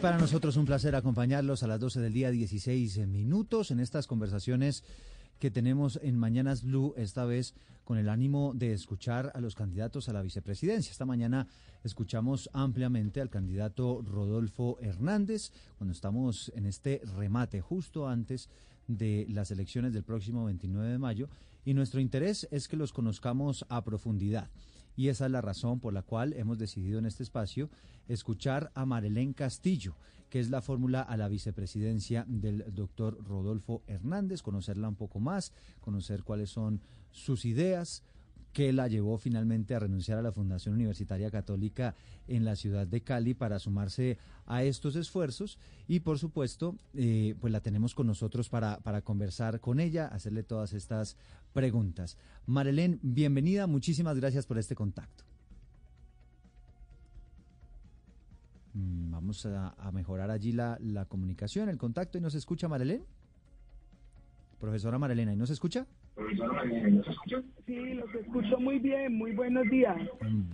Para nosotros un placer acompañarlos a las 12 del día, 16 minutos, en estas conversaciones que tenemos en Mañanas Blue, esta vez con el ánimo de escuchar a los candidatos a la vicepresidencia. Esta mañana escuchamos ampliamente al candidato Rodolfo Hernández, cuando estamos en este remate justo antes de las elecciones del próximo 29 de mayo, y nuestro interés es que los conozcamos a profundidad y esa es la razón por la cual hemos decidido en este espacio escuchar a Marilén Castillo, que es la fórmula a la vicepresidencia del doctor Rodolfo Hernández, conocerla un poco más, conocer cuáles son sus ideas, que la llevó finalmente a renunciar a la Fundación Universitaria Católica en la ciudad de Cali para sumarse a estos esfuerzos y por supuesto eh, pues la tenemos con nosotros para, para conversar con ella, hacerle todas estas preguntas. Marilén, bienvenida, muchísimas gracias por este contacto. Mm, vamos a, mejorar allí la, la comunicación, el contacto y nos escucha Marilén. Profesora Marilena, ¿y nos escucha? Sí, los escucho muy bien, muy buenos días.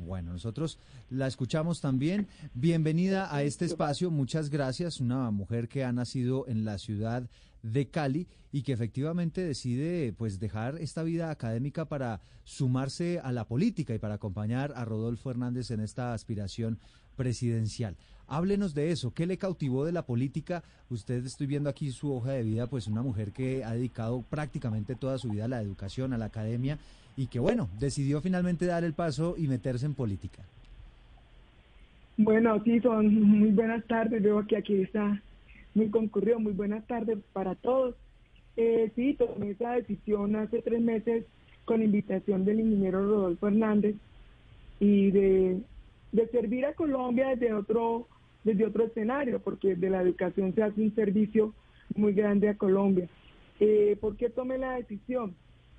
Bueno, nosotros la escuchamos también. Bienvenida a este espacio, muchas gracias. Una mujer que ha nacido en la ciudad de Cali y que efectivamente decide pues dejar esta vida académica para sumarse a la política y para acompañar a Rodolfo Hernández en esta aspiración presidencial. Háblenos de eso, ¿qué le cautivó de la política? Usted estoy viendo aquí su hoja de vida, pues una mujer que ha dedicado prácticamente toda su vida a la educación, a la academia y que bueno, decidió finalmente dar el paso y meterse en política. Bueno, sí, son muy buenas tardes, veo que aquí está muy concurrido, muy buenas tardes para todos. Eh, sí, tomé esa decisión hace tres meses con invitación del ingeniero Rodolfo Hernández y de, de servir a Colombia desde otro desde otro escenario, porque de la educación se hace un servicio muy grande a Colombia. Eh, ¿Por qué tomé la decisión?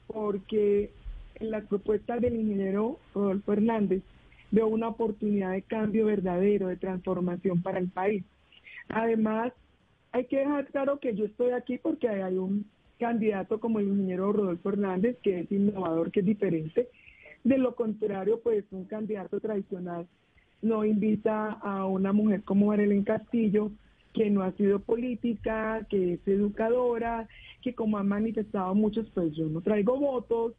Porque en las propuestas del ingeniero Rodolfo Hernández veo una oportunidad de cambio verdadero, de transformación para el país. Además, hay que dejar claro que yo estoy aquí porque hay un candidato como el ingeniero Rodolfo Hernández, que es innovador, que es diferente. De lo contrario, pues un candidato tradicional no invita a una mujer como Marilyn Castillo, que no ha sido política, que es educadora, que como han manifestado muchos, pues yo no traigo votos,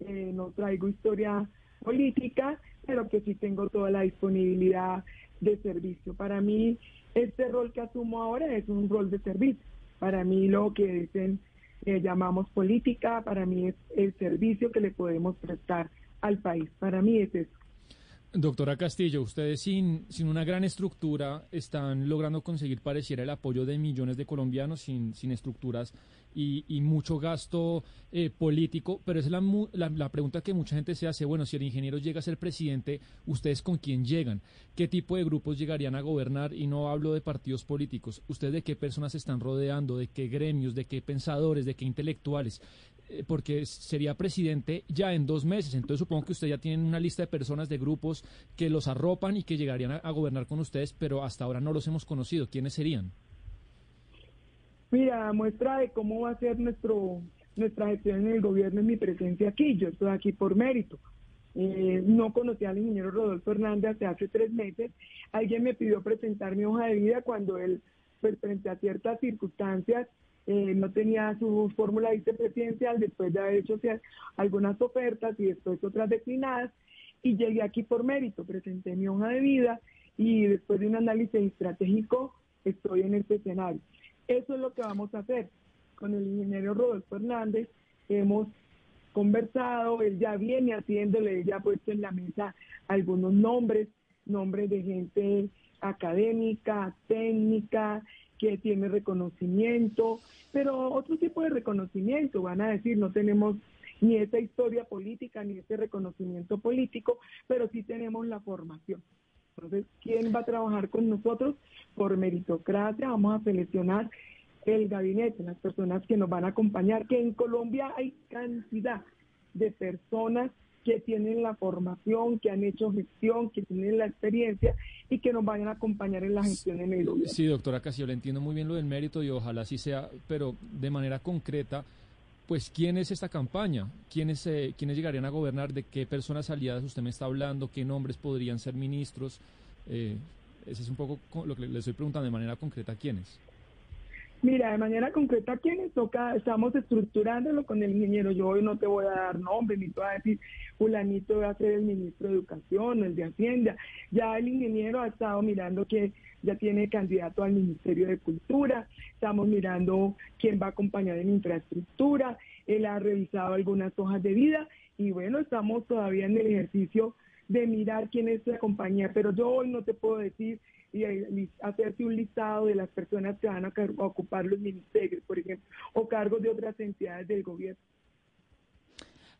eh, no traigo historia política, pero que sí tengo toda la disponibilidad de servicio. Para mí, este rol que asumo ahora es un rol de servicio. Para mí lo que dicen, eh, llamamos política, para mí es el servicio que le podemos prestar al país. Para mí es eso. Doctora Castillo, ustedes sin, sin una gran estructura están logrando conseguir pareciera el apoyo de millones de colombianos sin, sin estructuras y, y mucho gasto eh, político, pero es la, la, pregunta que mucha gente se hace, bueno, si el ingeniero llega a ser presidente, ¿ustedes con quién llegan? ¿Qué tipo de grupos llegarían a gobernar? Y no hablo de partidos políticos, ¿ustedes de qué personas se están rodeando? ¿De qué gremios? ¿De qué pensadores? ¿De qué intelectuales? Eh, porque sería presidente ya en dos meses. Entonces supongo que usted ya tiene una lista de personas, de grupos que los arropan y que llegarían a, gobernar con ustedes, pero hasta ahora no los hemos conocido. ¿Quiénes serían? Mira, muestra de cómo va a ser nuestro nuestra gestión en el gobierno es mi presencia aquí. Yo estoy aquí por mérito. Eh, no conocí al ingeniero Rodolfo Hernández hace hace tres meses. Alguien me pidió presentar mi hoja de vida cuando él, pues, frente a ciertas circunstancias, eh, no tenía su fórmula vicepresidencial después de haber hecho algunas ofertas y después otras declinadas y llegué aquí por mérito, presenté mi hoja de vida y después de un análisis estratégico estoy en este escenario. Eso es lo que vamos a hacer con el ingeniero Rodolfo Hernández. Hemos conversado, él ya viene haciéndole, ya ha puesto en la mesa algunos nombres, nombres de gente académica, técnica, que tiene reconocimiento, pero otro tipo de reconocimiento, van a decir, no tenemos ni esa historia política, ni ese reconocimiento político, pero sí tenemos la formación. Entonces, ¿quién va a trabajar con nosotros? Por meritocracia, vamos a seleccionar el gabinete, las personas que nos van a acompañar, que en Colombia hay cantidad de personas que tienen la formación, que han hecho gestión, que tienen la experiencia y que nos vayan a acompañar en la gestión en el. Sí, doctora Castillo, le entiendo muy bien lo del mérito y ojalá así sea, pero de manera concreta, pues ¿quién es esta campaña? ¿Quiénes, eh, ¿Quiénes llegarían a gobernar? ¿De qué personas aliadas usted me está hablando? ¿Qué nombres podrían ser ministros? Eh, ese es un poco lo que le estoy preguntando de manera concreta, ¿quiénes? Mira, de manera concreta, ¿quiénes toca? Estamos estructurándolo con el ingeniero. Yo hoy no te voy a dar nombre, ni te voy a decir, fulanito va a ser el ministro de Educación o el de Hacienda. Ya el ingeniero ha estado mirando que ya tiene candidato al Ministerio de Cultura. Estamos mirando quién va a acompañar en infraestructura. Él ha revisado algunas hojas de vida y bueno, estamos todavía en el ejercicio de mirar quién es la compañía, pero yo hoy no te puedo decir y hacerse un listado de las personas que van a ocupar los ministerios, por ejemplo, o cargos de otras entidades del gobierno.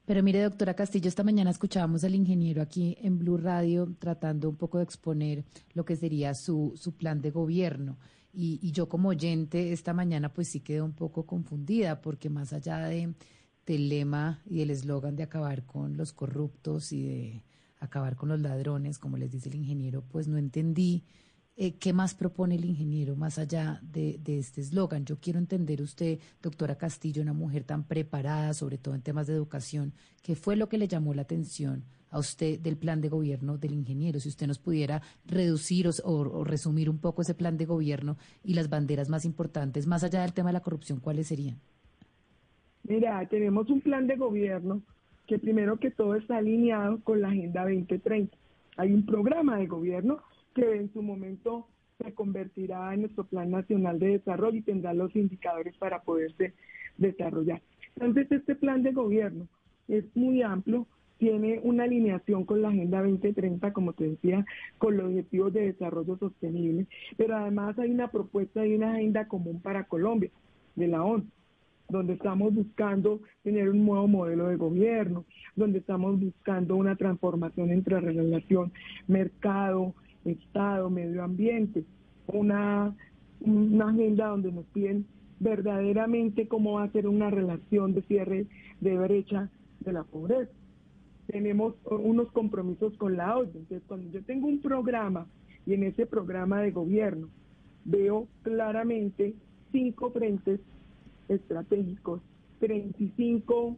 Pero mire, doctora Castillo, esta mañana escuchábamos al ingeniero aquí en Blue Radio tratando un poco de exponer lo que sería su, su plan de gobierno. Y, y yo como oyente esta mañana pues sí quedé un poco confundida porque más allá de, del lema y del eslogan de acabar con los corruptos y de acabar con los ladrones, como les dice el ingeniero, pues no entendí eh, ¿qué más propone el ingeniero más allá de, este eslogan? Yo quiero entender usted, doctora Castillo, una mujer tan preparada, sobre todo en temas de educación, ¿qué fue lo que le llamó la atención a usted del plan de gobierno del ingeniero? Si usted nos pudiera reducir o, resumir un poco ese plan de gobierno y las banderas más importantes, más allá del tema de la corrupción, ¿cuáles serían? Mira, tenemos un plan de gobierno que primero que todo está alineado con la Agenda 2030. Hay un programa de gobierno que en su momento se convertirá en nuestro Plan Nacional de Desarrollo y tendrá los indicadores para poderse desarrollar. Entonces, este plan de gobierno es muy amplio, tiene una alineación con la Agenda 2030, como te decía, con los objetivos de desarrollo sostenible, pero además hay una propuesta y una agenda común para Colombia, de la ONU donde estamos buscando tener un nuevo modelo de gobierno, donde estamos buscando una transformación entre relación mercado, Estado, medio ambiente, una, agenda donde nos piden verdaderamente cómo va a ser una relación de cierre de brecha de la pobreza. Tenemos unos compromisos con la ONU. Entonces, cuando yo tengo un programa y en ese programa de gobierno veo claramente cinco frentes estratégicos, 35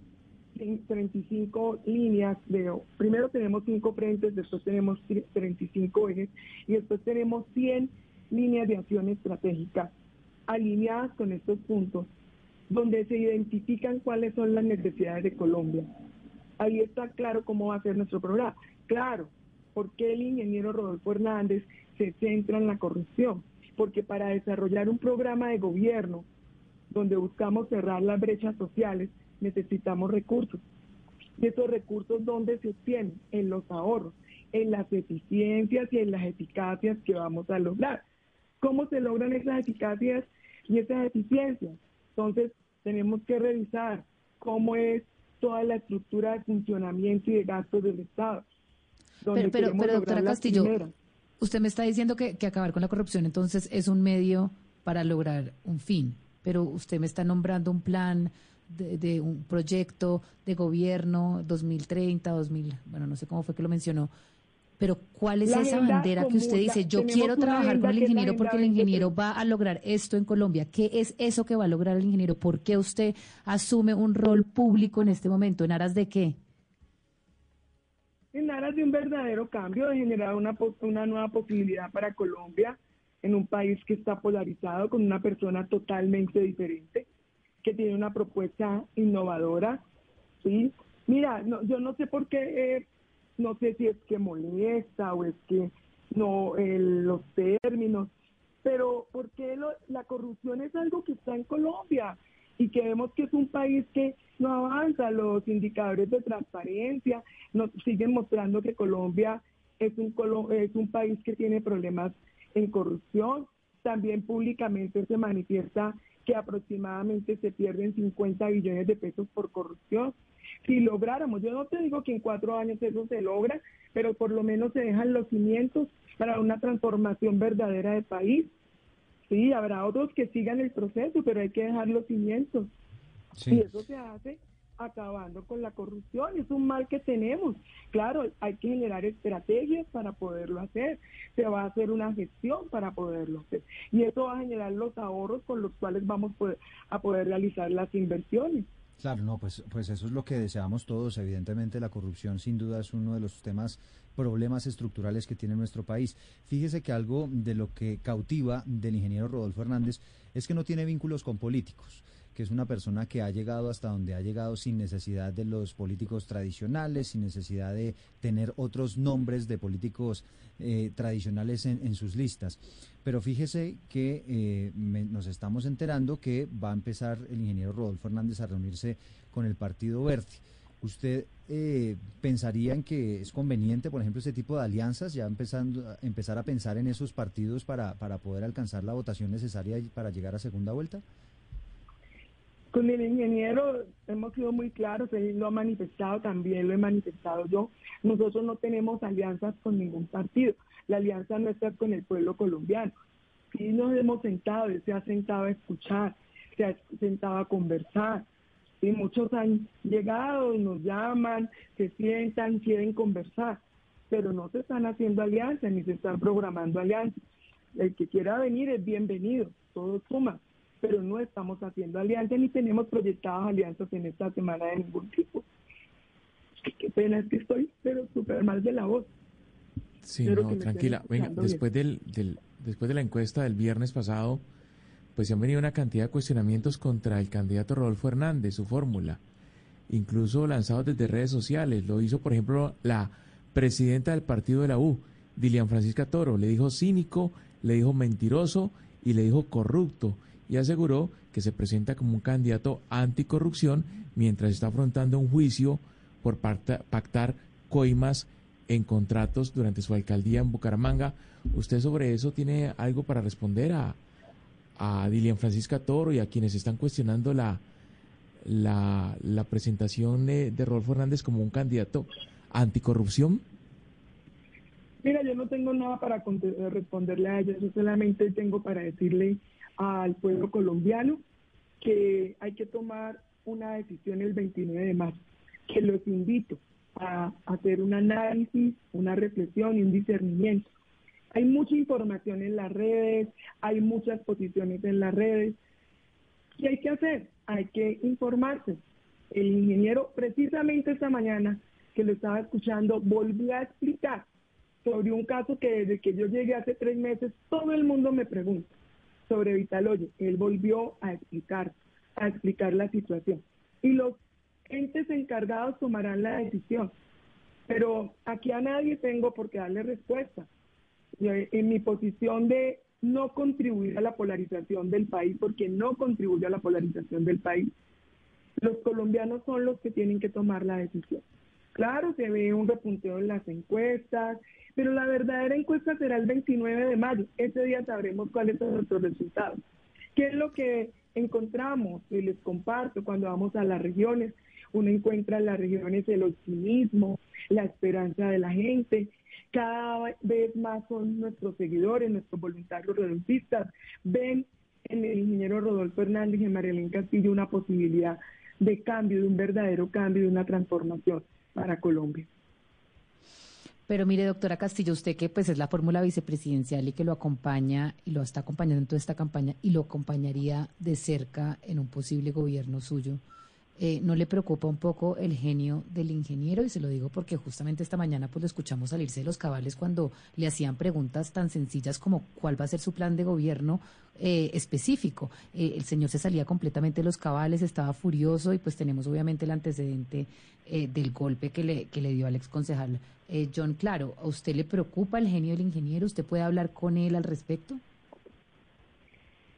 35 líneas de, primero tenemos cinco frentes, después tenemos 35 ejes y después tenemos 100 líneas de acción estratégica alineadas con estos puntos, donde se identifican cuáles son las necesidades de Colombia. Ahí está claro cómo va a ser nuestro programa. Claro, porque el ingeniero Rodolfo Hernández se centra en la corrupción? Porque para desarrollar un programa de gobierno donde buscamos cerrar las brechas sociales, necesitamos recursos. ¿Y esos recursos dónde se obtienen? En los ahorros, en las eficiencias y en las eficacias que vamos a lograr. ¿Cómo se logran esas eficacias y esas eficiencias? Entonces, tenemos que revisar cómo es toda la estructura de funcionamiento y de gastos del Estado. Pero, pero, doctora Castillo, usted me está diciendo que, que acabar con la corrupción entonces es un medio para lograr un fin, pero usted me está nombrando un plan de, un proyecto de gobierno 2030, 2000, bueno, no sé cómo fue que lo mencionó, pero ¿cuál es esa bandera que usted dice? Yo quiero trabajar con el ingeniero porque el ingeniero va a lograr esto en Colombia. ¿Qué es eso que va a lograr el ingeniero? ¿Por qué usted asume un rol público en este momento? ¿En aras de qué? En aras de un verdadero cambio, de generar una, una nueva posibilidad para Colombia en un país que está polarizado con una persona totalmente diferente que tiene una propuesta innovadora, ¿sí? Mira, no, yo no sé por qué, eh, no sé si es que molesta o es que no los términos, pero porque la corrupción es algo que está en Colombia y que vemos que es un país que no avanza, los indicadores de transparencia nos siguen mostrando que Colombia es un, es un país que tiene problemas en corrupción, también públicamente se manifiesta que aproximadamente se pierden 50 billones de pesos por corrupción. Si lográramos, yo no te digo que en cuatro años eso se logra, pero por lo menos se dejan los cimientos para una transformación verdadera del país. Sí, habrá otros que sigan el proceso, pero hay que dejar los cimientos. Y eso se hace acabando con la corrupción. Es un mal que tenemos. Claro, hay que generar estrategias para poderlo hacer. Se va a hacer una gestión para poderlo hacer. Y eso va a generar los ahorros con los cuales vamos a poder realizar las inversiones. Claro, no, pues, pues eso es lo que deseamos todos. Evidentemente la corrupción sin duda es uno de los temas, problemas estructurales que tiene nuestro país. Fíjese que algo de lo que cautiva del ingeniero Rodolfo Hernández es que no tiene vínculos con políticos que es una persona que ha llegado hasta donde ha llegado sin necesidad de los políticos tradicionales, sin necesidad de tener otros nombres de políticos eh, tradicionales en, sus listas. Pero fíjese que eh, nos estamos enterando que va a empezar el ingeniero Rodolfo Hernández a reunirse con el Partido Verde. ¿Usted eh, pensaría en que es conveniente, por ejemplo, este tipo de alianzas, ya empezando, empezar a pensar en esos partidos para, para poder alcanzar la votación necesaria para llegar a segunda vuelta? Con el ingeniero hemos sido muy claros, él lo ha manifestado, también lo he manifestado yo. Nosotros no tenemos alianzas con ningún partido. La alianza nuestra es con el pueblo colombiano. Sí nos hemos sentado, él se ha sentado a escuchar, se ha sentado a conversar. Y muchos han llegado, nos llaman, se sientan, quieren conversar, pero no se están haciendo alianzas ni se están programando alianzas. El que quiera venir es bienvenido, todo suma pero no estamos haciendo alianzas ni tenemos proyectadas alianzas en esta semana de ningún tipo. Qué pena es que estoy, pero súper mal de la voz. Sí, no, tranquila. Venga, después, del, del, después de la encuesta del viernes pasado, pues se han venido una cantidad de cuestionamientos contra el candidato Rodolfo Hernández, su fórmula, incluso lanzados desde redes sociales. Lo hizo, por ejemplo, la presidenta del partido de la U, Dilian Francisca Toro. Le dijo cínico, le dijo mentiroso y le dijo corrupto y aseguró que se presenta como un candidato anticorrupción mientras está afrontando un juicio por pactar coimas en contratos durante su alcaldía en Bucaramanga. ¿Usted sobre eso tiene algo para responder a, a Dilian Francisca Toro y a quienes están cuestionando la, la, la presentación de, de Rodolfo Hernández como un candidato anticorrupción? Mira, yo no tengo nada para responderle a ella, yo solamente tengo para decirle al pueblo colombiano que hay que tomar una decisión el 29 de marzo, que los invito a hacer un análisis, una reflexión y un discernimiento. Hay mucha información en las redes, hay muchas posiciones en las redes. ¿Qué hay que hacer? Hay que informarse. El ingeniero, precisamente esta mañana que lo estaba escuchando, volvió a explicar sobre un caso que desde que yo llegué hace tres meses, todo el mundo me pregunta sobre Vitaloye. Él volvió a explicar, a explicar la situación. Y los entes encargados tomarán la decisión. Pero aquí a nadie tengo por qué darle respuesta. En mi posición de no contribuir a la polarización del país, porque no contribuye a la polarización del país, los colombianos son los que tienen que tomar la decisión. Claro, se ve un repunteo en las encuestas, pero la verdadera encuesta será el 29 de mayo. Ese día sabremos cuáles son nuestros resultados. ¿Qué es lo que encontramos? Y les comparto cuando vamos a las regiones. Uno encuentra en las regiones el optimismo, la esperanza de la gente. Cada vez más son nuestros seguidores, nuestros voluntarios reduncistas. Ven en el ingeniero Rodolfo Hernández y en Marilyn Castillo una posibilidad de cambio, de un verdadero cambio, de una transformación para Colombia. Pero mire, doctora Castillo, usted que pues es la fórmula vicepresidencial y que lo acompaña y lo está acompañando en toda esta campaña y lo acompañaría de cerca en un posible gobierno suyo, eh, ¿no le preocupa un poco el genio del ingeniero? Y se lo digo porque justamente esta mañana pues lo escuchamos salirse de los cabales cuando le hacían preguntas tan sencillas como cuál va a ser su plan de gobierno eh, específico. Eh, el señor se salía completamente de los cabales, estaba furioso y pues tenemos obviamente el antecedente del golpe que le, que le dio al ex concejal John Claro. ¿A usted le preocupa el genio del ingeniero? ¿Usted puede hablar con él al respecto?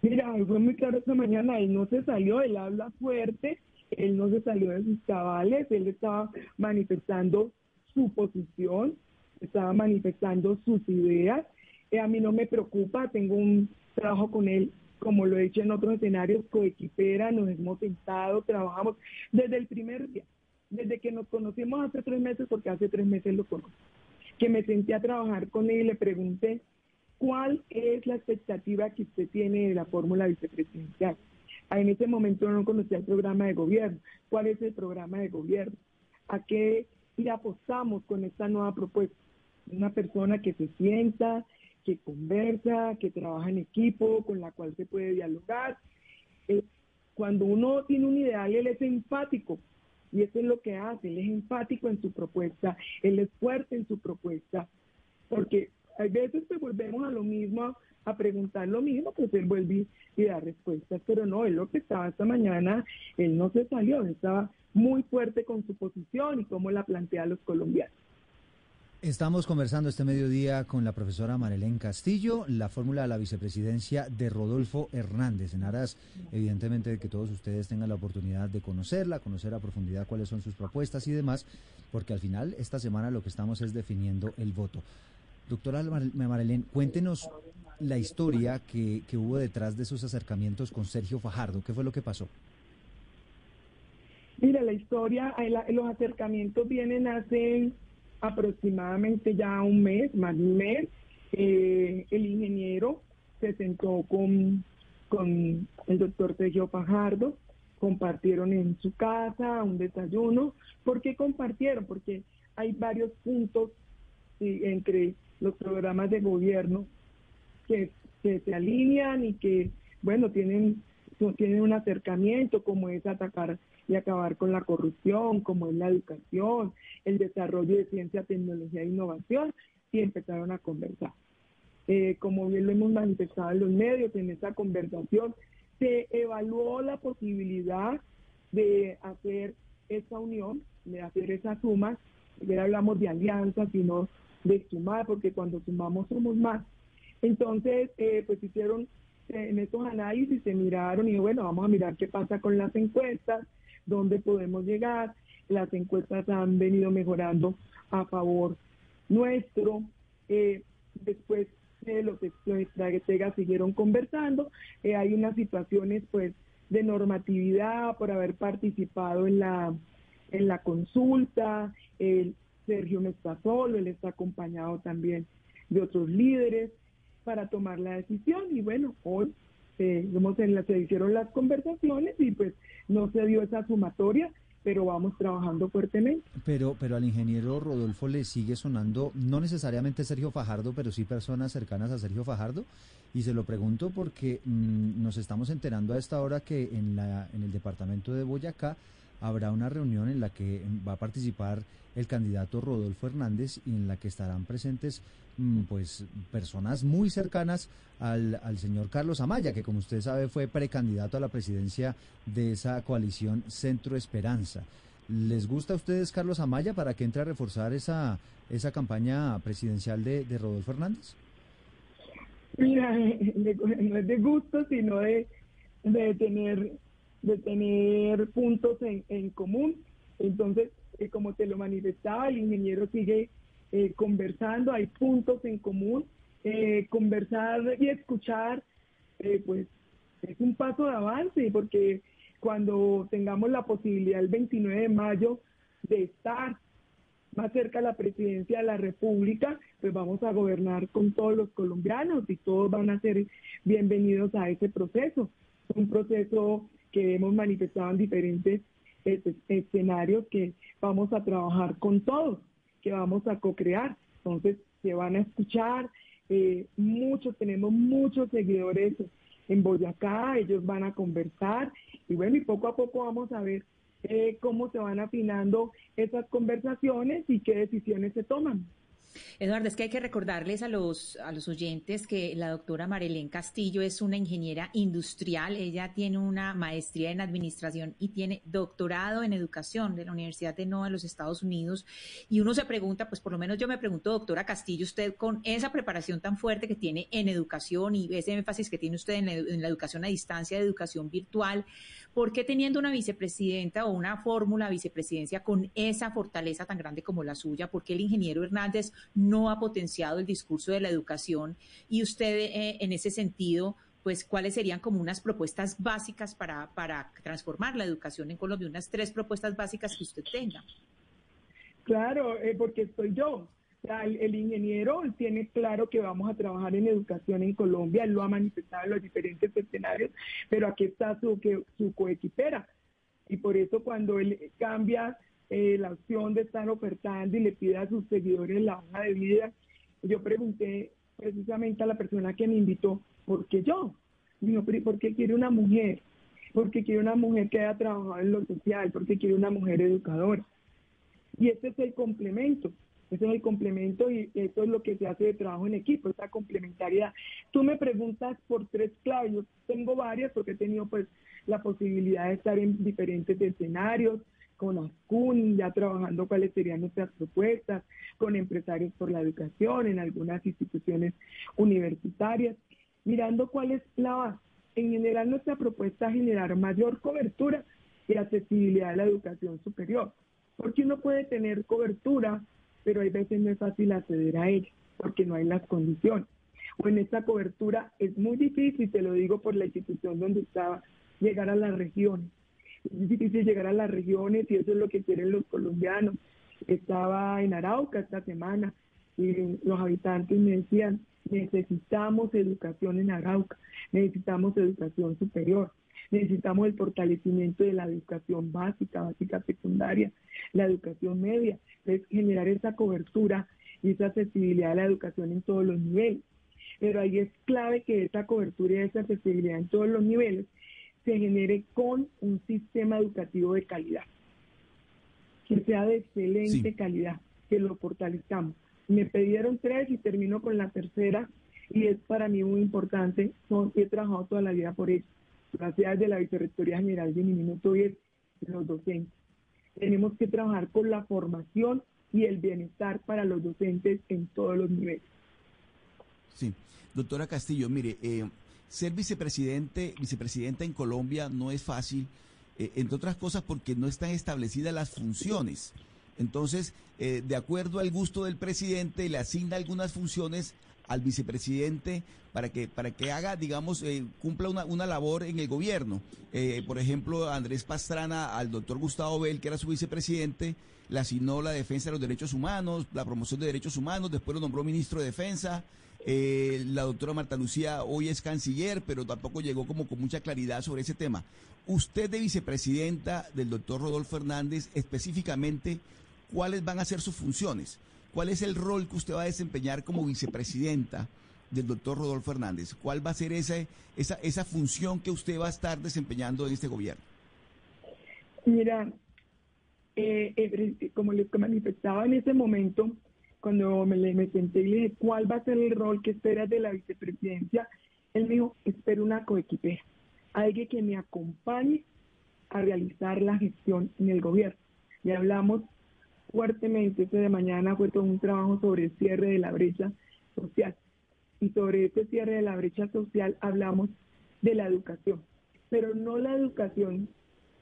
Mira, fue muy claro esta mañana, él no se salió, él habla fuerte, él no se salió de sus cabales, él estaba manifestando su posición, estaba manifestando sus ideas. Eh, a mí no me preocupa, tengo un trabajo con él, como lo he hecho en otros escenarios, coequipera, nos hemos sentado, trabajamos desde el primer día, desde que nos conocimos hace tres meses, porque hace tres meses lo conozco, que me senté a trabajar con él y le pregunté ¿cuál es la expectativa que usted tiene de la fórmula vicepresidencial? En ese momento no conocía el programa de gobierno. ¿Cuál es el programa de gobierno? ¿A qué le apostamos con esta nueva propuesta? Una persona que se sienta, que conversa, que trabaja en equipo, con la cual se puede dialogar. Eh, cuando uno tiene un ideal, él es empático. Y eso es lo que hace, él es empático en su propuesta, él es fuerte en su propuesta, porque hay veces que volvemos a lo mismo, a preguntar lo mismo, pues él vuelve y da respuestas, pero no, él lo que estaba esta mañana, él no se salió, él estaba muy fuerte con su posición y cómo la plantea a los colombianos. Estamos conversando este mediodía con la profesora Marilén Castillo, la fórmula de la vicepresidencia de Rodolfo Hernández, en aras, evidentemente, de que todos ustedes tengan la oportunidad de conocerla, conocer a profundidad cuáles son sus propuestas y demás, porque al final, esta semana lo que estamos es definiendo el voto. Doctora Marilén, cuéntenos la historia que, que hubo detrás de esos acercamientos con Sergio Fajardo. ¿Qué fue lo que pasó? Mira, la historia, los acercamientos vienen hace aproximadamente ya un mes, más de un mes. Eh, el ingeniero se sentó con, con el doctor Sergio Fajardo, compartieron en su casa un desayuno. ¿Por qué compartieron? Porque hay varios puntos entre los programas de gobierno que, que se alinean y que, bueno, tienen, tienen un acercamiento como es atacar y acabar con la corrupción, como es la educación, el desarrollo de ciencia, tecnología e innovación, y empezaron a conversar. Eh, como bien lo hemos manifestado en los medios, en esa conversación se evaluó la posibilidad de hacer esa unión, de hacer esa suma, ya hablamos de alianza, sino de sumar, porque cuando sumamos somos más. Entonces, eh, pues hicieron eh, en estos análisis, se miraron y bueno, vamos a mirar qué pasa con las encuestas, dónde podemos llegar. Las encuestas han venido mejorando a favor nuestro. Eh, después que los estrategas siguieron conversando, eh, hay unas situaciones pues de normatividad por haber participado en la en la consulta. El Sergio no está solo, él está acompañado también de otros líderes para tomar la decisión y bueno, hoy eh, se hicieron las conversaciones y pues no se dio esa sumatoria, pero vamos trabajando fuertemente. Pero, pero al ingeniero Rodolfo le sigue sonando, no necesariamente Sergio Fajardo, pero sí personas cercanas a Sergio Fajardo. Y se lo pregunto porque mm, nos estamos enterando a esta hora que en, la, en el departamento de Boyacá habrá una reunión en la que va a participar el candidato Rodolfo Hernández y en la que estarán presentes mm, pues personas muy cercanas al, al señor Carlos Amaya, que como usted sabe fue precandidato a la presidencia de esa coalición Centro Esperanza. ¿Les gusta a ustedes Carlos Amaya para que entre a reforzar esa, esa campaña presidencial de, Rodolfo Hernández? Mira, no es de gusto, sino de tener de tener puntos en, en común. Entonces, eh, como te lo manifestaba, el ingeniero sigue eh, conversando, hay puntos en común. Eh, conversar y escuchar, pues es un paso de avance, porque cuando tengamos la posibilidad el 29 de mayo de estar más cerca de la presidencia de la República, pues vamos a gobernar con todos los colombianos y todos van a ser bienvenidos a ese proceso. Un proceso que hemos manifestado en diferentes escenarios que vamos a trabajar con todos, que vamos a co-crear. Entonces, se van a escuchar, eh, muchos, tenemos muchos seguidores en Boyacá, ellos van a conversar y bueno, y poco a poco vamos a ver eh, cómo se van afinando esas conversaciones y qué decisiones se toman. Eduardo, es que hay que recordarles a los, a los oyentes que la doctora Marilén Castillo es una ingeniera industrial. Ella tiene una maestría en administración y tiene doctorado en educación de la Universidad de Nova de los Estados Unidos. Y uno se pregunta, pues por lo menos yo me pregunto, doctora Castillo, usted con esa preparación tan fuerte que tiene en educación y ese énfasis que tiene usted en la, en la educación a distancia, de educación virtual, ¿por qué teniendo una vicepresidenta o una fórmula vicepresidencia con esa fortaleza tan grande como la suya, por qué el ingeniero Hernández no ha potenciado el discurso de la educación? Y usted, eh, en ese sentido, pues cuáles serían como unas propuestas básicas para, para transformar la educación en Colombia, unas tres propuestas básicas que usted tenga. Claro, eh, porque estoy yo, el, ingeniero tiene claro que vamos a trabajar en educación en Colombia, él lo ha manifestado en los diferentes escenarios, pero aquí está su, que, su coequipera. Y por eso cuando él cambia eh, la opción de estar ofertando y le pide a sus seguidores la hoja de vida, yo pregunté precisamente a la persona que me invitó, ¿por qué yo? ¿por qué quiere una mujer? Porque quiere una mujer que haya trabajado en lo social, porque quiere una mujer educadora. Y este es el complemento. Ese es el complemento y eso es lo que se hace de trabajo en equipo, esta complementariedad. Tú me preguntas por tres claves, yo tengo varias porque he tenido pues la posibilidad de estar en diferentes escenarios, con ASCUN, ya trabajando cuáles serían nuestras propuestas, con empresarios por la educación, en algunas instituciones universitarias, mirando cuál es la base. En general nuestra propuesta es generar mayor cobertura y accesibilidad a la educación superior, porque uno puede tener cobertura pero hay veces no es fácil acceder a ella porque no hay las condiciones. O en esta cobertura es muy difícil, te lo digo por la institución donde estaba, llegar a las regiones. Es difícil llegar a las regiones y eso es lo que quieren los colombianos. Estaba en Arauca esta semana y los habitantes me decían, necesitamos educación en Arauca, necesitamos educación superior, necesitamos el fortalecimiento de la educación básica, básica secundaria, la educación media, es generar esa cobertura y esa accesibilidad a la educación en todos los niveles. Pero ahí es clave que esa cobertura y esa accesibilidad en todos los niveles se genere con un sistema educativo de calidad, que sea de excelente calidad, que lo fortalezcamos. Me pidieron tres y termino con la tercera y es para mí muy importante, son, he trabajado toda la vida por ello. Gracias de la Vicerrectoría General de mi minuto 10, los docentes tenemos que trabajar con la formación y el bienestar para los docentes en todos los niveles. Sí, doctora Castillo, mire, eh, ser vicepresidente, vicepresidenta en Colombia no es fácil, eh, entre otras cosas porque no están establecidas las funciones. Entonces, eh, de acuerdo al gusto del presidente, le asigna algunas funciones al vicepresidente para que, para que haga, digamos, eh, cumpla una, una, labor en el gobierno. Eh, por ejemplo, Andrés Pastrana al doctor Gustavo Bell, que era su vicepresidente, le asignó la defensa de los derechos humanos, la promoción de derechos humanos, después lo nombró ministro de defensa. Eh, la doctora Marta Lucía hoy es canciller, pero tampoco llegó como con mucha claridad sobre ese tema. Usted de vicepresidenta del doctor Rodolfo Hernández, específicamente, ¿cuáles van a ser sus funciones? ¿Cuál es el rol que usted va a desempeñar como vicepresidenta del doctor Rodolfo Hernández? ¿Cuál va a ser esa, esa, esa función que usted va a estar desempeñando en este gobierno? Mira, eh, eh, como les manifestaba en ese momento, cuando me, me senté y le dije, ¿cuál va a ser el rol que esperas de la vicepresidencia? Él me dijo, espero una coequipera, alguien que me acompañe a realizar la gestión en el gobierno. Y hablamos fuertemente este de mañana fue todo un trabajo sobre el cierre de la brecha social. Y sobre este cierre de la brecha social hablamos de la educación, pero no la educación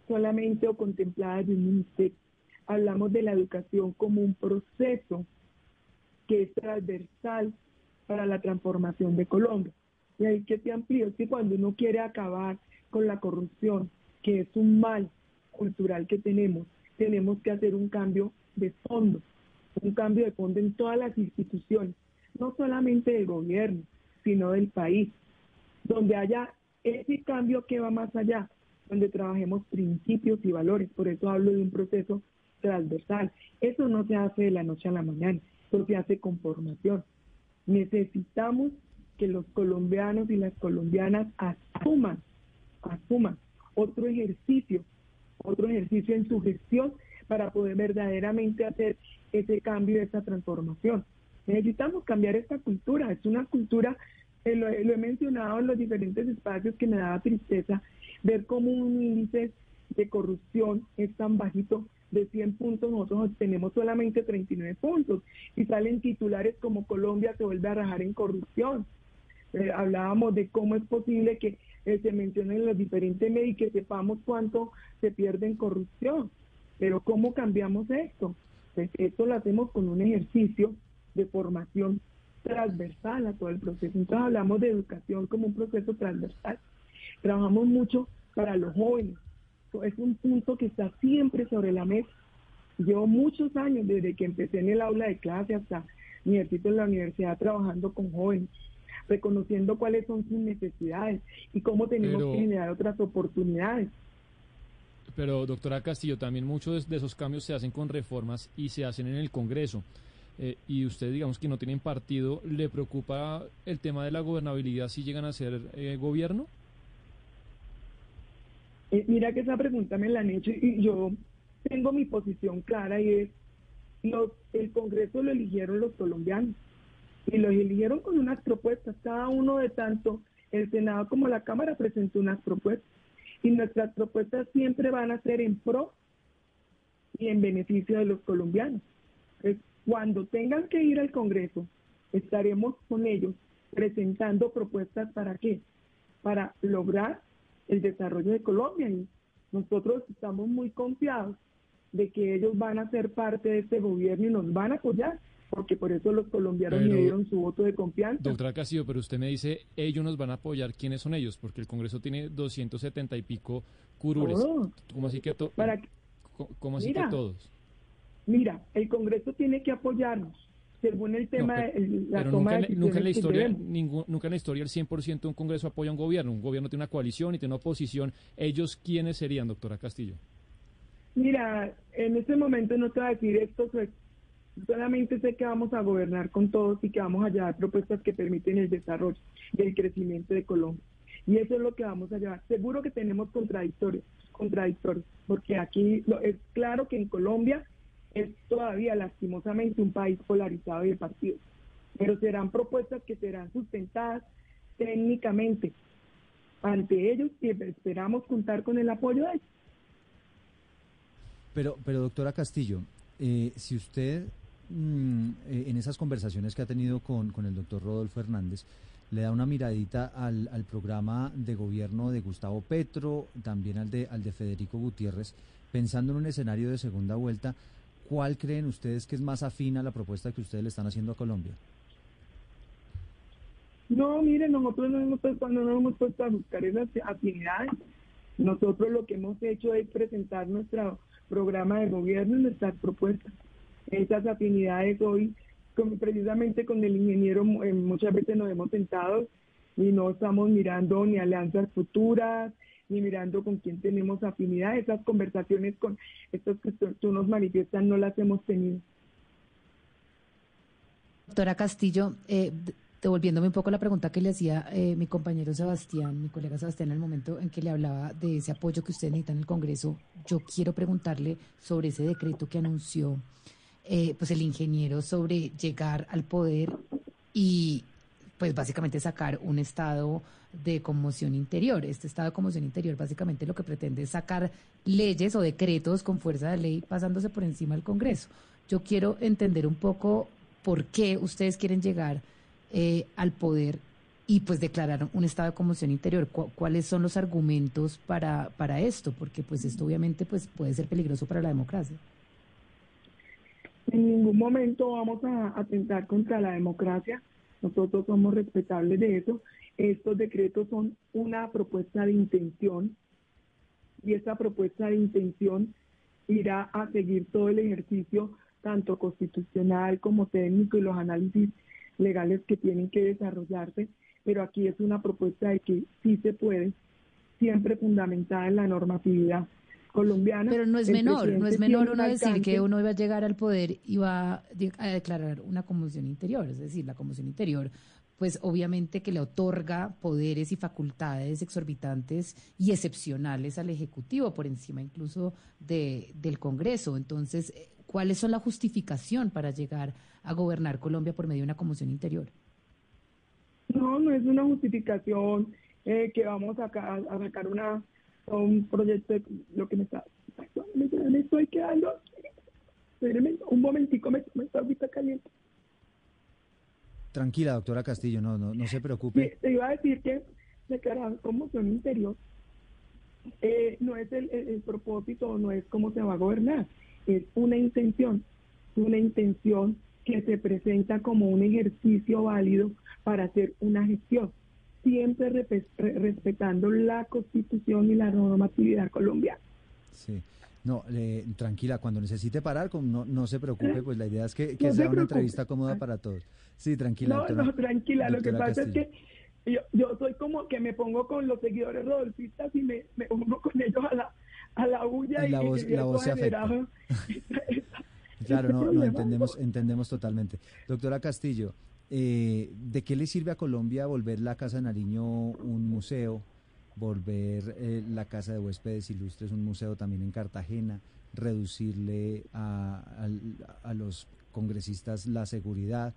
solamente o contemplada de un ministerio. Hablamos de la educación como un proceso que es transversal para la transformación de Colombia. Y ahí que te amplío, es que cuando uno quiere acabar con la corrupción, que es un mal cultural que tenemos, tenemos que hacer un cambio de fondo, un cambio de fondo en todas las instituciones, no solamente del gobierno, sino del país, donde haya ese cambio que va más allá, donde trabajemos principios y valores. Por eso hablo de un proceso transversal. Eso no se hace de la noche a la mañana, eso se hace con formación. Necesitamos que los colombianos y las colombianas asuman, asuman otro ejercicio, otro ejercicio en su gestión para poder verdaderamente hacer ese cambio, esa transformación. Necesitamos cambiar esta cultura, es una cultura, lo, he mencionado en los diferentes espacios que me daba tristeza, ver cómo un índice de corrupción es tan bajito de 100 puntos, nosotros tenemos solamente 39 puntos y salen titulares como Colombia se vuelve a rajar en corrupción. Eh, hablábamos de cómo es posible que eh, se mencionen los diferentes medios y que sepamos cuánto se pierde en corrupción. Pero ¿cómo cambiamos esto? Pues esto lo hacemos con un ejercicio de formación transversal a todo el proceso. Entonces hablamos de educación como un proceso transversal. Trabajamos mucho para los jóvenes. Es un punto que está siempre sobre la mesa. Llevo muchos años desde que empecé en el aula de clase hasta mi ejercicio en la universidad trabajando con jóvenes, reconociendo cuáles son sus necesidades y cómo tenemos que generar otras oportunidades. Pero, doctora Castillo, también muchos de esos cambios se hacen con reformas y se hacen en el Congreso. Eh, y usted, digamos que no tienen partido, ¿le preocupa el tema de la gobernabilidad si llegan a ser eh, gobierno? Eh, mira que esa pregunta me la han hecho y yo tengo mi posición clara y es, los, el Congreso lo eligieron los colombianos y lo eligieron con unas propuestas, cada uno de tanto el Senado como la Cámara presentó unas propuestas y nuestras propuestas siempre van a ser en pro y en beneficio de los colombianos. cuando tengan que ir al Congreso, estaremos con ellos presentando propuestas para qué? Para lograr el desarrollo de Colombia y nosotros estamos muy confiados de que ellos van a ser parte de este gobierno y nos van a apoyar, porque por eso los colombianos me dieron su voto de confianza. Doctora Castillo, pero usted me dice, ellos nos van a apoyar, ¿quiénes son ellos? Porque el Congreso tiene 270 y pico curules. Oh, ¿Cómo así que, ¿Cómo así que todos? Mira, el Congreso tiene que apoyarnos según el tema de la toma nunca, de nunca en la historia nunca en la historia el 100% de un Congreso apoya a un gobierno. Un gobierno tiene una coalición y tiene una oposición. ¿Ellos quiénes serían, doctora Castillo? Mira, en este momento no te voy a decir esto, pues, solamente sé que vamos a gobernar con todos y que vamos a llevar propuestas que permiten el desarrollo y el crecimiento de Colombia. Y eso es lo que vamos a llevar. Seguro que tenemos contradictorios, contradictorios, porque aquí es claro que en Colombia es todavía lastimosamente un país polarizado de partidos, pero serán propuestas que serán sustentadas técnicamente ante ellos y esperamos contar con el apoyo de ellos. Pero, pero doctora Castillo, eh, si usted mm, eh, en esas conversaciones que ha tenido con, con el doctor Rodolfo Hernández, le da una miradita al, al, programa de gobierno de Gustavo Petro, también al de, al de Federico Gutiérrez, pensando en un escenario de segunda vuelta, ¿cuál creen ustedes que es más afín a la propuesta que ustedes le están haciendo a Colombia? No, miren, nosotros no hemos, cuando no hemos puesto a buscar esas afinidades. Nosotros lo que hemos hecho es presentar nuestro programa de gobierno y nuestras propuestas. Esas afinidades hoy, precisamente con el ingeniero, eh, muchas veces nos hemos sentado y no estamos mirando ni alianzas futuras, ni mirando con quién tenemos afinidad. Esas conversaciones con estos que tú nos manifiestas no las hemos tenido. Doctora Castillo, eh, devolviéndome un poco la pregunta que le hacía eh, mi compañero Sebastián, mi colega Sebastián, el momento en que le hablaba de ese apoyo que usted necesita en el Congreso, yo quiero preguntarle sobre ese decreto que anunció eh, pues el ingeniero sobre llegar al poder y pues básicamente sacar un estado de conmoción interior. Este estado de conmoción interior básicamente lo que pretende es sacar leyes o decretos con fuerza de ley pasándose por encima del Congreso. Yo quiero entender un poco por qué ustedes quieren llegar eh, al poder y pues declarar un estado de conmoción interior. ¿Cuáles son los argumentos para, para esto? Porque pues esto obviamente pues puede ser peligroso para la democracia. En ningún momento vamos a atentar contra la democracia. Nosotros somos respetables de eso. Estos decretos son una propuesta de intención y esta propuesta de intención irá a seguir todo el ejercicio, tanto constitucional como técnico y los análisis legales que tienen que desarrollarse, pero aquí es una propuesta de que sí se puede, siempre fundamentada en la normatividad colombiana. Pero no es menor, no es menor uno decir que uno iba a llegar al poder y va a declarar una conmoción interior, es decir, la conmoción interior pues obviamente que le otorga poderes y facultades exorbitantes y excepcionales al Ejecutivo, por encima incluso de, del Congreso. Entonces, eh, ¿cuáles son la justificación para llegar a gobernar Colombia por medio de una conmoción interior? No, no es una justificación eh, que vamos a, a sacar una un proyecto, lo que me está, me, estoy quedando, un momentico, me, está ahorita caliente. Tranquila, doctora Castillo, no, no, no se preocupe. Te iba a decir que declarar son interior. Eh, no es el, el, propósito, no es cómo se va a gobernar, es una intención, una intención que se presenta como un ejercicio válido para hacer una gestión siempre respetando la constitución y la normatividad colombiana. Sí. No, tranquila, cuando necesite parar, no, no se preocupe, pues la idea es que, sea una entrevista cómoda para todos. Sí, tranquila. No, no, tranquila, lo que pasa es que yo, yo soy como que me pongo con los seguidores rodolfistas y me, me uno con ellos a la, a la bulla y, la voz, la voz se afecta. claro, no, no, entendemos, entendemos totalmente. Doctora Castillo, eh, ¿de qué le sirve a Colombia volver la Casa de Nariño un museo? volver eh, la Casa de Huéspedes Ilustres un museo también en Cartagena, reducirle a, los congresistas la seguridad.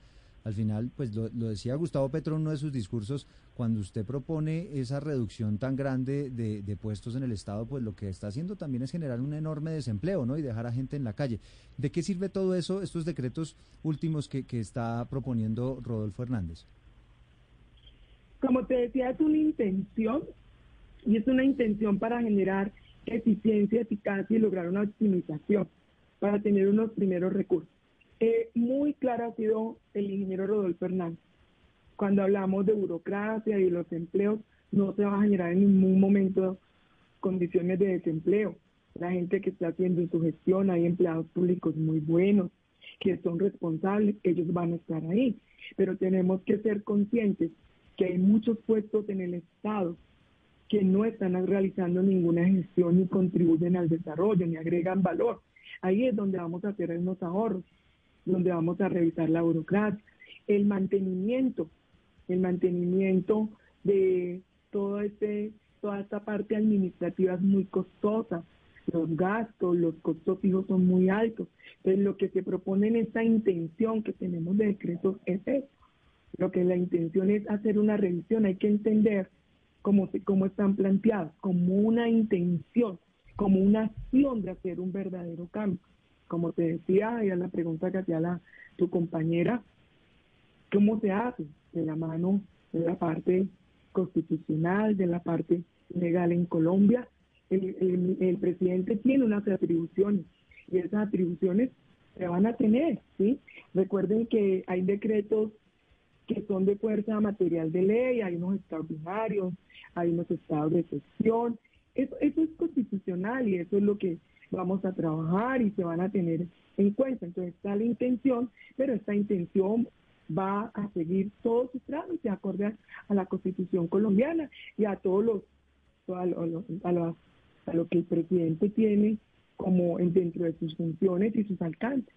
Al final, pues lo, decía Gustavo Petro en uno de sus discursos, cuando usted propone esa reducción tan grande de, puestos en el Estado, pues lo que está haciendo también es generar un enorme desempleo, ¿no? Y dejar a gente en la calle. ¿De qué sirve todo eso, estos decretos últimos que, que está proponiendo Rodolfo Hernández? Como te decía, es una intención y es una intención para generar eficiencia, eficacia y lograr una optimización para tener unos primeros recursos. Eh, muy claro ha sido el ingeniero Rodolfo Hernández. Cuando hablamos de burocracia y los empleos, no se va a generar en ningún momento condiciones de desempleo. La gente que está haciendo su gestión, hay empleados públicos muy buenos, que son responsables, ellos van a estar ahí. Pero tenemos que ser conscientes que hay muchos puestos en el Estado que no están realizando ninguna gestión ni contribuyen al desarrollo ni agregan valor. Ahí es donde vamos a hacer unos ahorros, donde vamos a revisar la burocracia, el mantenimiento, el mantenimiento de todo este, toda esta parte administrativa es muy costosa. Los gastos, los costos fijos son muy altos. Entonces, lo que se propone en esta intención que tenemos de decretos es eso. Lo que la intención es hacer una revisión. Hay que entender como, están planteados, como una intención, como una acción de hacer un verdadero cambio. Como te decía, y a la pregunta que hacía la, tu compañera, ¿cómo se hace? De la mano de la parte constitucional, de la parte legal en Colombia. El, presidente tiene unas atribuciones y esas atribuciones se van a tener, ¿sí? Recuerden que hay decretos que son de fuerza material de ley, hay unos extraordinarios, hay unos estados de excepción. Eso, eso es constitucional y eso es lo que vamos a trabajar y se van a tener en cuenta. Entonces está la intención, pero esta intención va a seguir todos sus trámites acorde a, la constitución colombiana y a todos los a lo, a, lo, que el presidente tiene como dentro de sus funciones y sus alcances.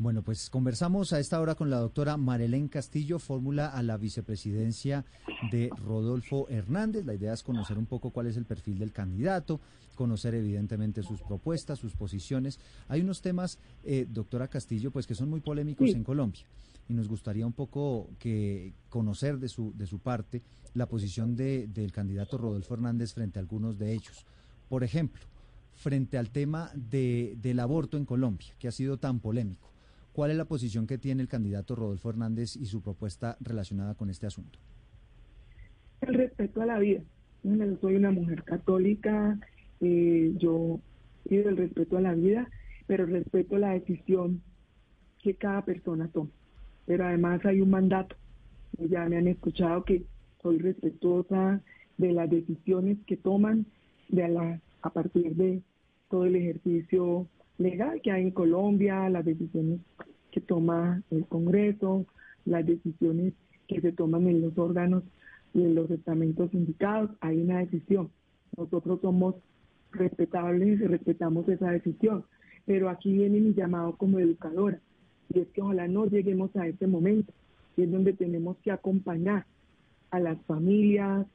Bueno, pues conversamos a esta hora con la doctora Marilén Castillo, fórmula a la vicepresidencia de Rodolfo Hernández. La idea es conocer un poco cuál es el perfil del candidato, conocer evidentemente sus propuestas, sus posiciones. Hay unos temas, eh, doctora Castillo, pues que son muy polémicos en Colombia y nos gustaría un poco que conocer de su, de su parte la posición de, del candidato Rodolfo Hernández frente a algunos de ellos. Por ejemplo, frente al tema de, del aborto en Colombia, que ha sido tan polémico. ¿Cuál es la posición que tiene el candidato Rodolfo Hernández y su propuesta relacionada con este asunto? El respeto a la vida. Yo soy una mujer católica, eh, yo pido el respeto a la vida, pero respeto la decisión que cada persona toma. Pero además hay un mandato. Ya me han escuchado que soy respetuosa de las decisiones que toman de la, a partir de todo el ejercicio legal que hay en Colombia, las decisiones que toma el Congreso, las decisiones que se toman en los órganos y en los estamentos indicados, hay una decisión. Nosotros somos respetables y respetamos esa decisión, pero aquí viene mi llamado como educadora, y es que ojalá no lleguemos a ese momento, y es donde tenemos que acompañar a las familias,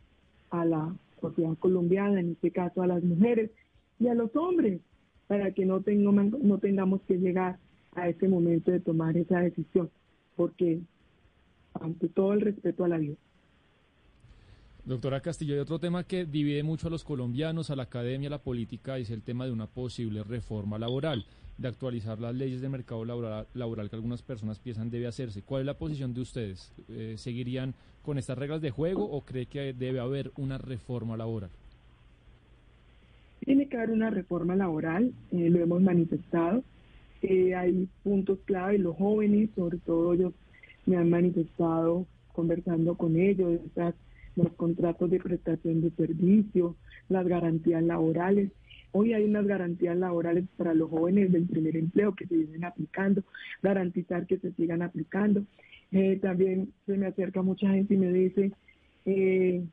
a la sociedad colombiana, en este caso a las mujeres y a los hombres, para que no, tengamos, no tengamos que llegar a ese momento de tomar esa decisión, porque ante todo el respeto a la vida. Doctora Castillo, hay otro tema que divide mucho a los colombianos, a la academia, a la política, es el tema de una posible reforma laboral, de actualizar las leyes del mercado laboral, que algunas personas piensan debe hacerse. ¿Cuál es la posición de ustedes? Eh, ¿Seguirían con estas reglas de juego o cree que debe haber una reforma laboral? Tiene que haber una reforma laboral, eh, lo hemos manifestado. Hay puntos clave, los jóvenes, sobre todo ellos me han manifestado conversando con ellos, los contratos de prestación de servicio, las garantías laborales. Hoy hay unas garantías laborales para los jóvenes del primer empleo que se vienen aplicando, garantizar que se sigan aplicando. Eh, también se me acerca mucha gente y me dice, eh,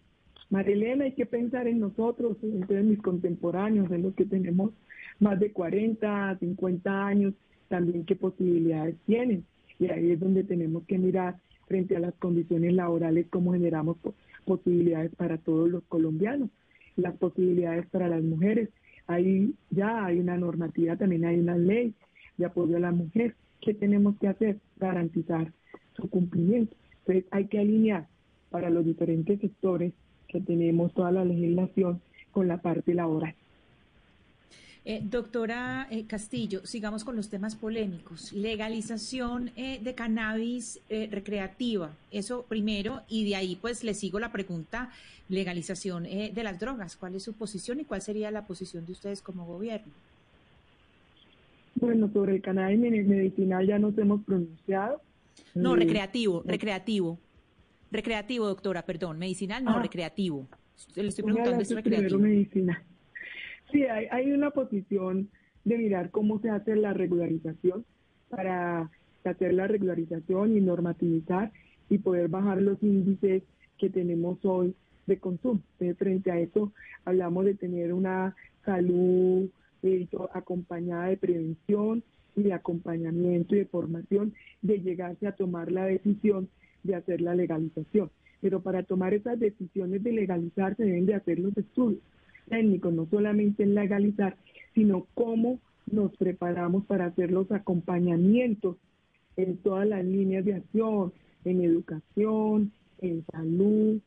Marilena, hay que pensar en nosotros, en mis contemporáneos, en los que tenemos más de 40, 50 años, también qué posibilidades tienen. Y ahí es donde tenemos que mirar frente a las condiciones laborales cómo generamos posibilidades para todos los colombianos, las posibilidades para las mujeres. Ahí ya hay una normativa, también hay una ley de apoyo a la mujer. ¿Qué tenemos que hacer? Garantizar su cumplimiento. Entonces hay que alinear para los diferentes sectores que tenemos toda la legislación con la parte laboral. Eh, doctora eh, Castillo, sigamos con los temas polémicos. Legalización eh, de cannabis recreativa, eso primero, y de ahí pues le sigo la pregunta, legalización de las drogas, ¿cuál es su posición y cuál sería la posición de ustedes como gobierno? Bueno, sobre el cannabis medicinal ya nos hemos pronunciado. No, recreativo, recreativo. Recreativo, doctora, perdón, medicinal no, ah. recreativo. Le estoy preguntando, ¿es recreativo? Medicinal. Sí, hay, una posición de mirar cómo se hace la regularización para hacer la regularización y normativizar y poder bajar los índices que tenemos hoy de consumo. frente a eso, hablamos de tener una salud eh, acompañada de prevención y de acompañamiento y de formación, de llegarse a tomar la decisión de hacer la legalización. Pero para tomar esas decisiones de legalizar se deben de hacer los estudios técnicos, no solamente en legalizar, sino cómo nos preparamos para hacer los acompañamientos en todas las líneas de acción, en educación, en salud,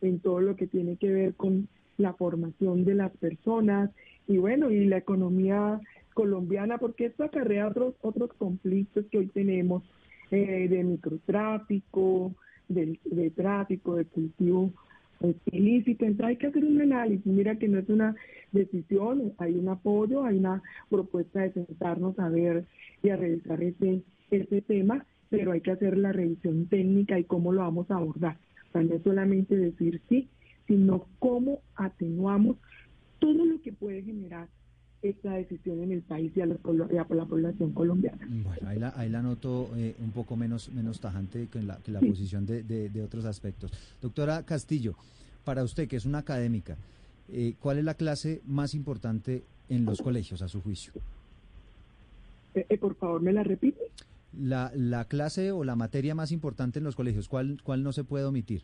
en todo lo que tiene que ver con la formación de las personas y bueno, y la economía colombiana, porque esto acarrea otros, otros conflictos que hoy tenemos eh, de microtráfico, de, de tráfico, de cultivo ilícito. Entonces hay que hacer un análisis. Mira que no es una decisión, hay un apoyo, hay una propuesta de sentarnos a ver y a revisar ese, ese tema, pero hay que hacer la revisión técnica y cómo lo vamos a abordar. O no solamente decir sí, sino cómo atenuamos todo lo que puede generar esta decisión en el país y a, la población colombiana. Bueno, ahí la, ahí la noto eh, un poco menos, menos tajante que la, que la posición de, de, otros aspectos. Doctora Castillo, para usted, que es una académica, eh, ¿cuál es la clase más importante en los colegios, a su juicio? Eh, por favor, ¿me la repite? La, la clase o la materia más importante en los colegios, ¿cuál, cuál no se puede omitir?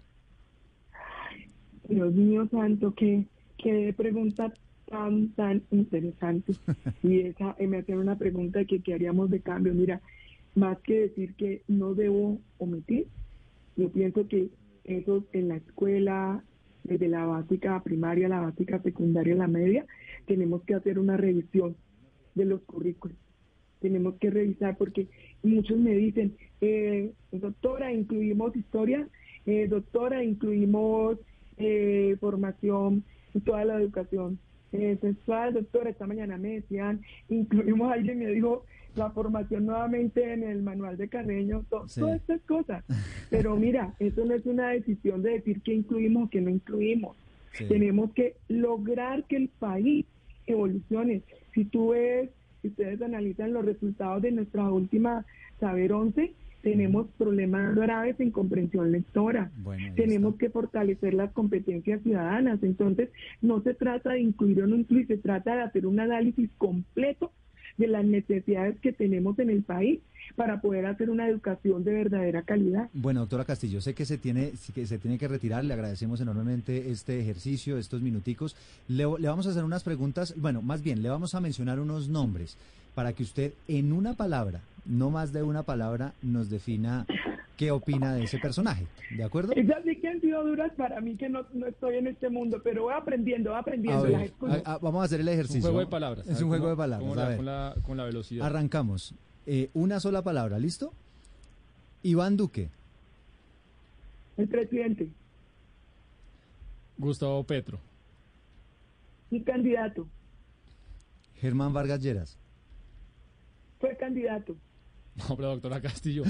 Dios mío santo, qué, qué pregunta tan, tan interesante. y esa me hacen una pregunta que qué haríamos de cambio. Mira, más que decir que no debo omitir, yo pienso que eso en la escuela, desde la básica primaria, la básica secundaria, la media, tenemos que hacer una revisión de los currículos. Tenemos que revisar porque muchos me dicen, eh, doctora, incluimos historia, eh, doctora, incluimos eh, formación y toda la educación eh, sexual, doctor, esta mañana me decían, incluimos a alguien me dijo la formación nuevamente en el manual de Carreño, todas estas cosas. Pero mira, eso no es una decisión de decir que incluimos o que no incluimos. Tenemos que lograr que el país evolucione. Si tú ves, si ustedes analizan los resultados de nuestra última Saber 11, tenemos problemas graves en comprensión lectora. tenemos que fortalecer las competencias ciudadanas. Entonces, no se trata de incluir o no incluir, se trata de hacer un análisis completo de las necesidades que tenemos en el país para poder hacer una educación de verdadera calidad. Bueno, doctora Castillo, sé que se tiene que se tiene que retirar, le agradecemos enormemente este ejercicio, estos minuticos. Le, le vamos a hacer unas preguntas, bueno, más bien, le vamos a mencionar unos nombres para que usted en una palabra, no más de una palabra, nos defina qué opina de ese personaje. ¿De acuerdo? Esas sí que han sido duras para mí que no, estoy en este mundo, pero voy aprendiendo, voy aprendiendo. vamos a hacer el ejercicio. Es un juego de palabras. Es un juego de palabras. Con, la, velocidad. Arrancamos. Eh, una sola palabra, ¿listo? Iván Duque. El presidente. Gustavo Petro. Mi candidato. Germán Vargas Lleras fue candidato. No, pero doctora Castillo,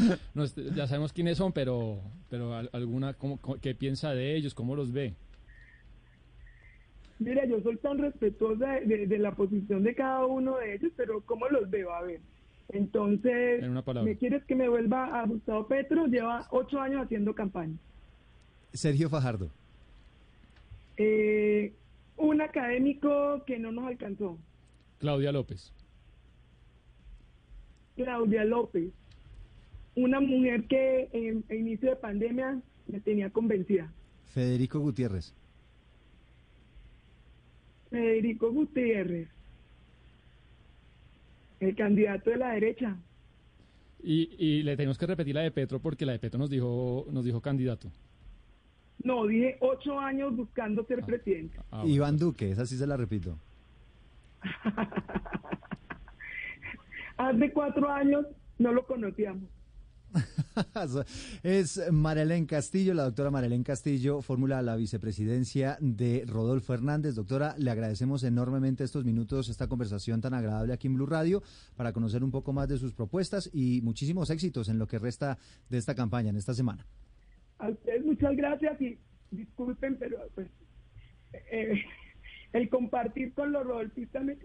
ya sabemos quiénes son, pero, pero alguna, ¿qué piensa de ellos? ¿Cómo los ve? Mira, yo soy tan respetuosa de, la posición de cada uno de ellos, pero ¿cómo los veo? A ver. Entonces, ¿me quieres que me vuelva a Gustavo Petro? Lleva ocho años haciendo campaña. Sergio Fajardo. Eh, un académico que no nos alcanzó. Claudia López. Claudia López. Una mujer que en, en inicio de pandemia me tenía convencida. Federico Gutiérrez. Federico Gutiérrez, el candidato de la derecha. Y, le tenemos que repetir la de Petro porque la de Petro nos dijo, nos dijo candidato. No, dije ocho años buscando ser ah, presidente. Ah, Iván Duque, esa sí se la repito. Hace cuatro años no lo conocíamos. es Marilén Castillo, la doctora Marilén Castillo, fórmula la vicepresidencia de Rodolfo Hernández. Doctora, le agradecemos enormemente estos minutos, esta conversación tan agradable aquí en Blue Radio, para conocer un poco más de sus propuestas y muchísimos éxitos en lo que resta de esta campaña, en esta semana. A ustedes muchas gracias y disculpen, pero pues eh, el compartir con los rodolfistas me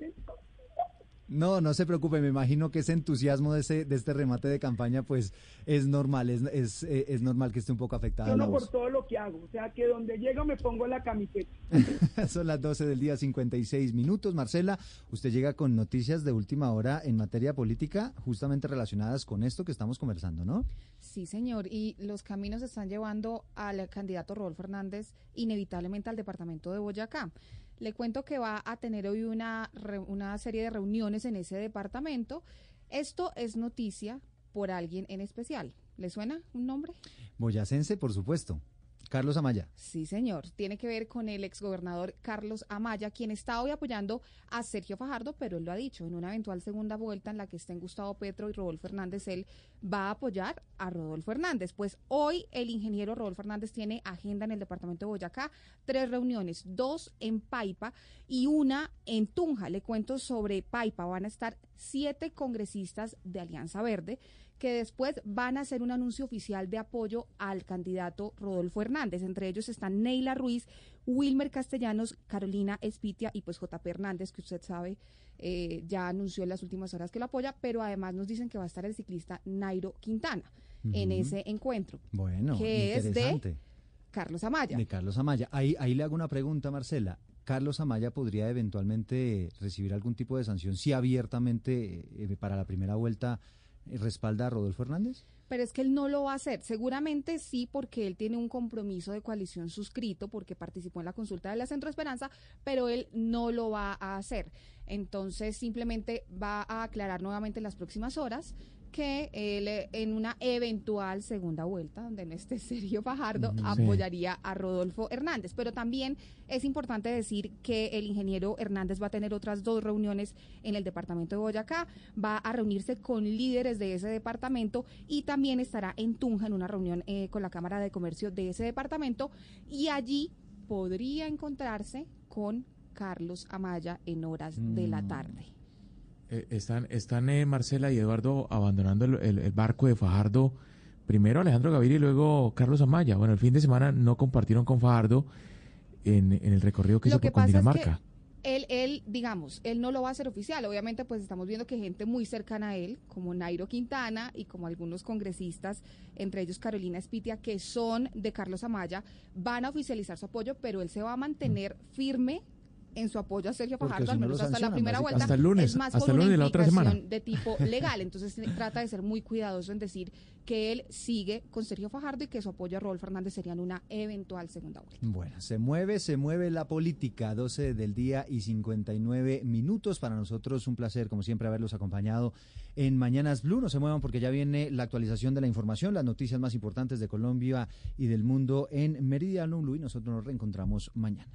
no, no se preocupe, me imagino que ese entusiasmo de, ese, de este remate de campaña pues es normal, es, es, eh, es normal que esté un poco afectada. Yo por todo lo que hago, o sea que donde llego me pongo la camiseta. Son las 12 del día, 56 minutos. Marcela, usted llega con noticias de última hora en materia política justamente relacionadas con esto que estamos conversando, ¿no? Sí, señor, y los caminos están llevando al candidato Rodolfo Fernández inevitablemente al departamento de Boyacá. Le cuento que va a tener hoy una, una serie de reuniones en ese departamento. Esto es noticia por alguien en especial. ¿Le suena un nombre? Boyacense, por supuesto. Carlos Amaya. Sí, señor. Tiene que ver con el exgobernador Carlos Amaya, quien está hoy apoyando a Sergio Fajardo, pero él lo ha dicho, en una eventual segunda vuelta en la que estén Gustavo Petro y Rodolfo Hernández, él va a apoyar a Rodolfo Hernández. Pues hoy el ingeniero Rodolfo Hernández tiene agenda en el departamento de Boyacá, tres reuniones, dos en Paipa y una en Tunja. Le cuento sobre Paipa. Van a estar siete congresistas de Alianza Verde que después van a hacer un anuncio oficial de apoyo al candidato Rodolfo Hernández. Entre ellos están Neila Ruiz, Wilmer Castellanos, Carolina Espitia y pues JP Hernández, que usted sabe, eh, ya anunció en las últimas horas que lo apoya, pero además nos dicen que va a estar el ciclista Nairo Quintana en ese encuentro. Bueno, que es de Carlos Amaya. De Carlos Amaya. Ahí, ahí le hago una pregunta, Marcela. Carlos Amaya podría eventualmente recibir algún tipo de sanción si abiertamente eh, para la primera vuelta respalda a Rodolfo Hernández? Pero es que él no lo va a hacer. Seguramente sí, porque él tiene un compromiso de coalición suscrito, porque participó en la consulta de la Centro Esperanza, pero él no lo va a hacer. Entonces, simplemente va a aclarar nuevamente en las próximas horas que él eh, en una eventual segunda vuelta, donde no esté Sergio Fajardo, apoyaría a Rodolfo Hernández. Pero también es importante decir que el ingeniero Hernández va a tener otras dos reuniones en el departamento de Boyacá, va a reunirse con líderes de ese departamento y también estará en Tunja en una reunión eh, con la Cámara de Comercio de ese departamento y allí podría encontrarse con Carlos Amaya en horas de la mm. tarde. Eh, están, están eh, Marcela y Eduardo abandonando el, barco de Fajardo. Primero Alejandro Gaviria y luego Carlos Amaya. Bueno, el fin de semana no compartieron con Fajardo en, el recorrido que hizo por Dinamarca. él, él, digamos, él no lo va a hacer oficial. Obviamente, pues estamos viendo que gente muy cercana a él, como Nairo Quintana y como algunos congresistas, entre ellos Carolina Espitia, que son de Carlos Amaya, van a oficializar su apoyo, pero él se va a mantener firme en su apoyo a Sergio Fajardo, al menos hasta la primera vuelta, hasta el lunes, es más hasta el lunes de la otra semana. de tipo legal. Entonces trata de ser muy cuidadoso en decir que él sigue con Sergio Fajardo y que su apoyo a Rodolfo Fernández sería en una eventual segunda vuelta. Bueno, se mueve, se mueve la política, 12 del día y 59 minutos. Para nosotros un placer, como siempre, haberlos acompañado en Mañanas Blue. No se muevan porque ya viene la actualización de la información, las noticias más importantes de Colombia y del mundo en Meridiano Blue y nosotros nos reencontramos mañana.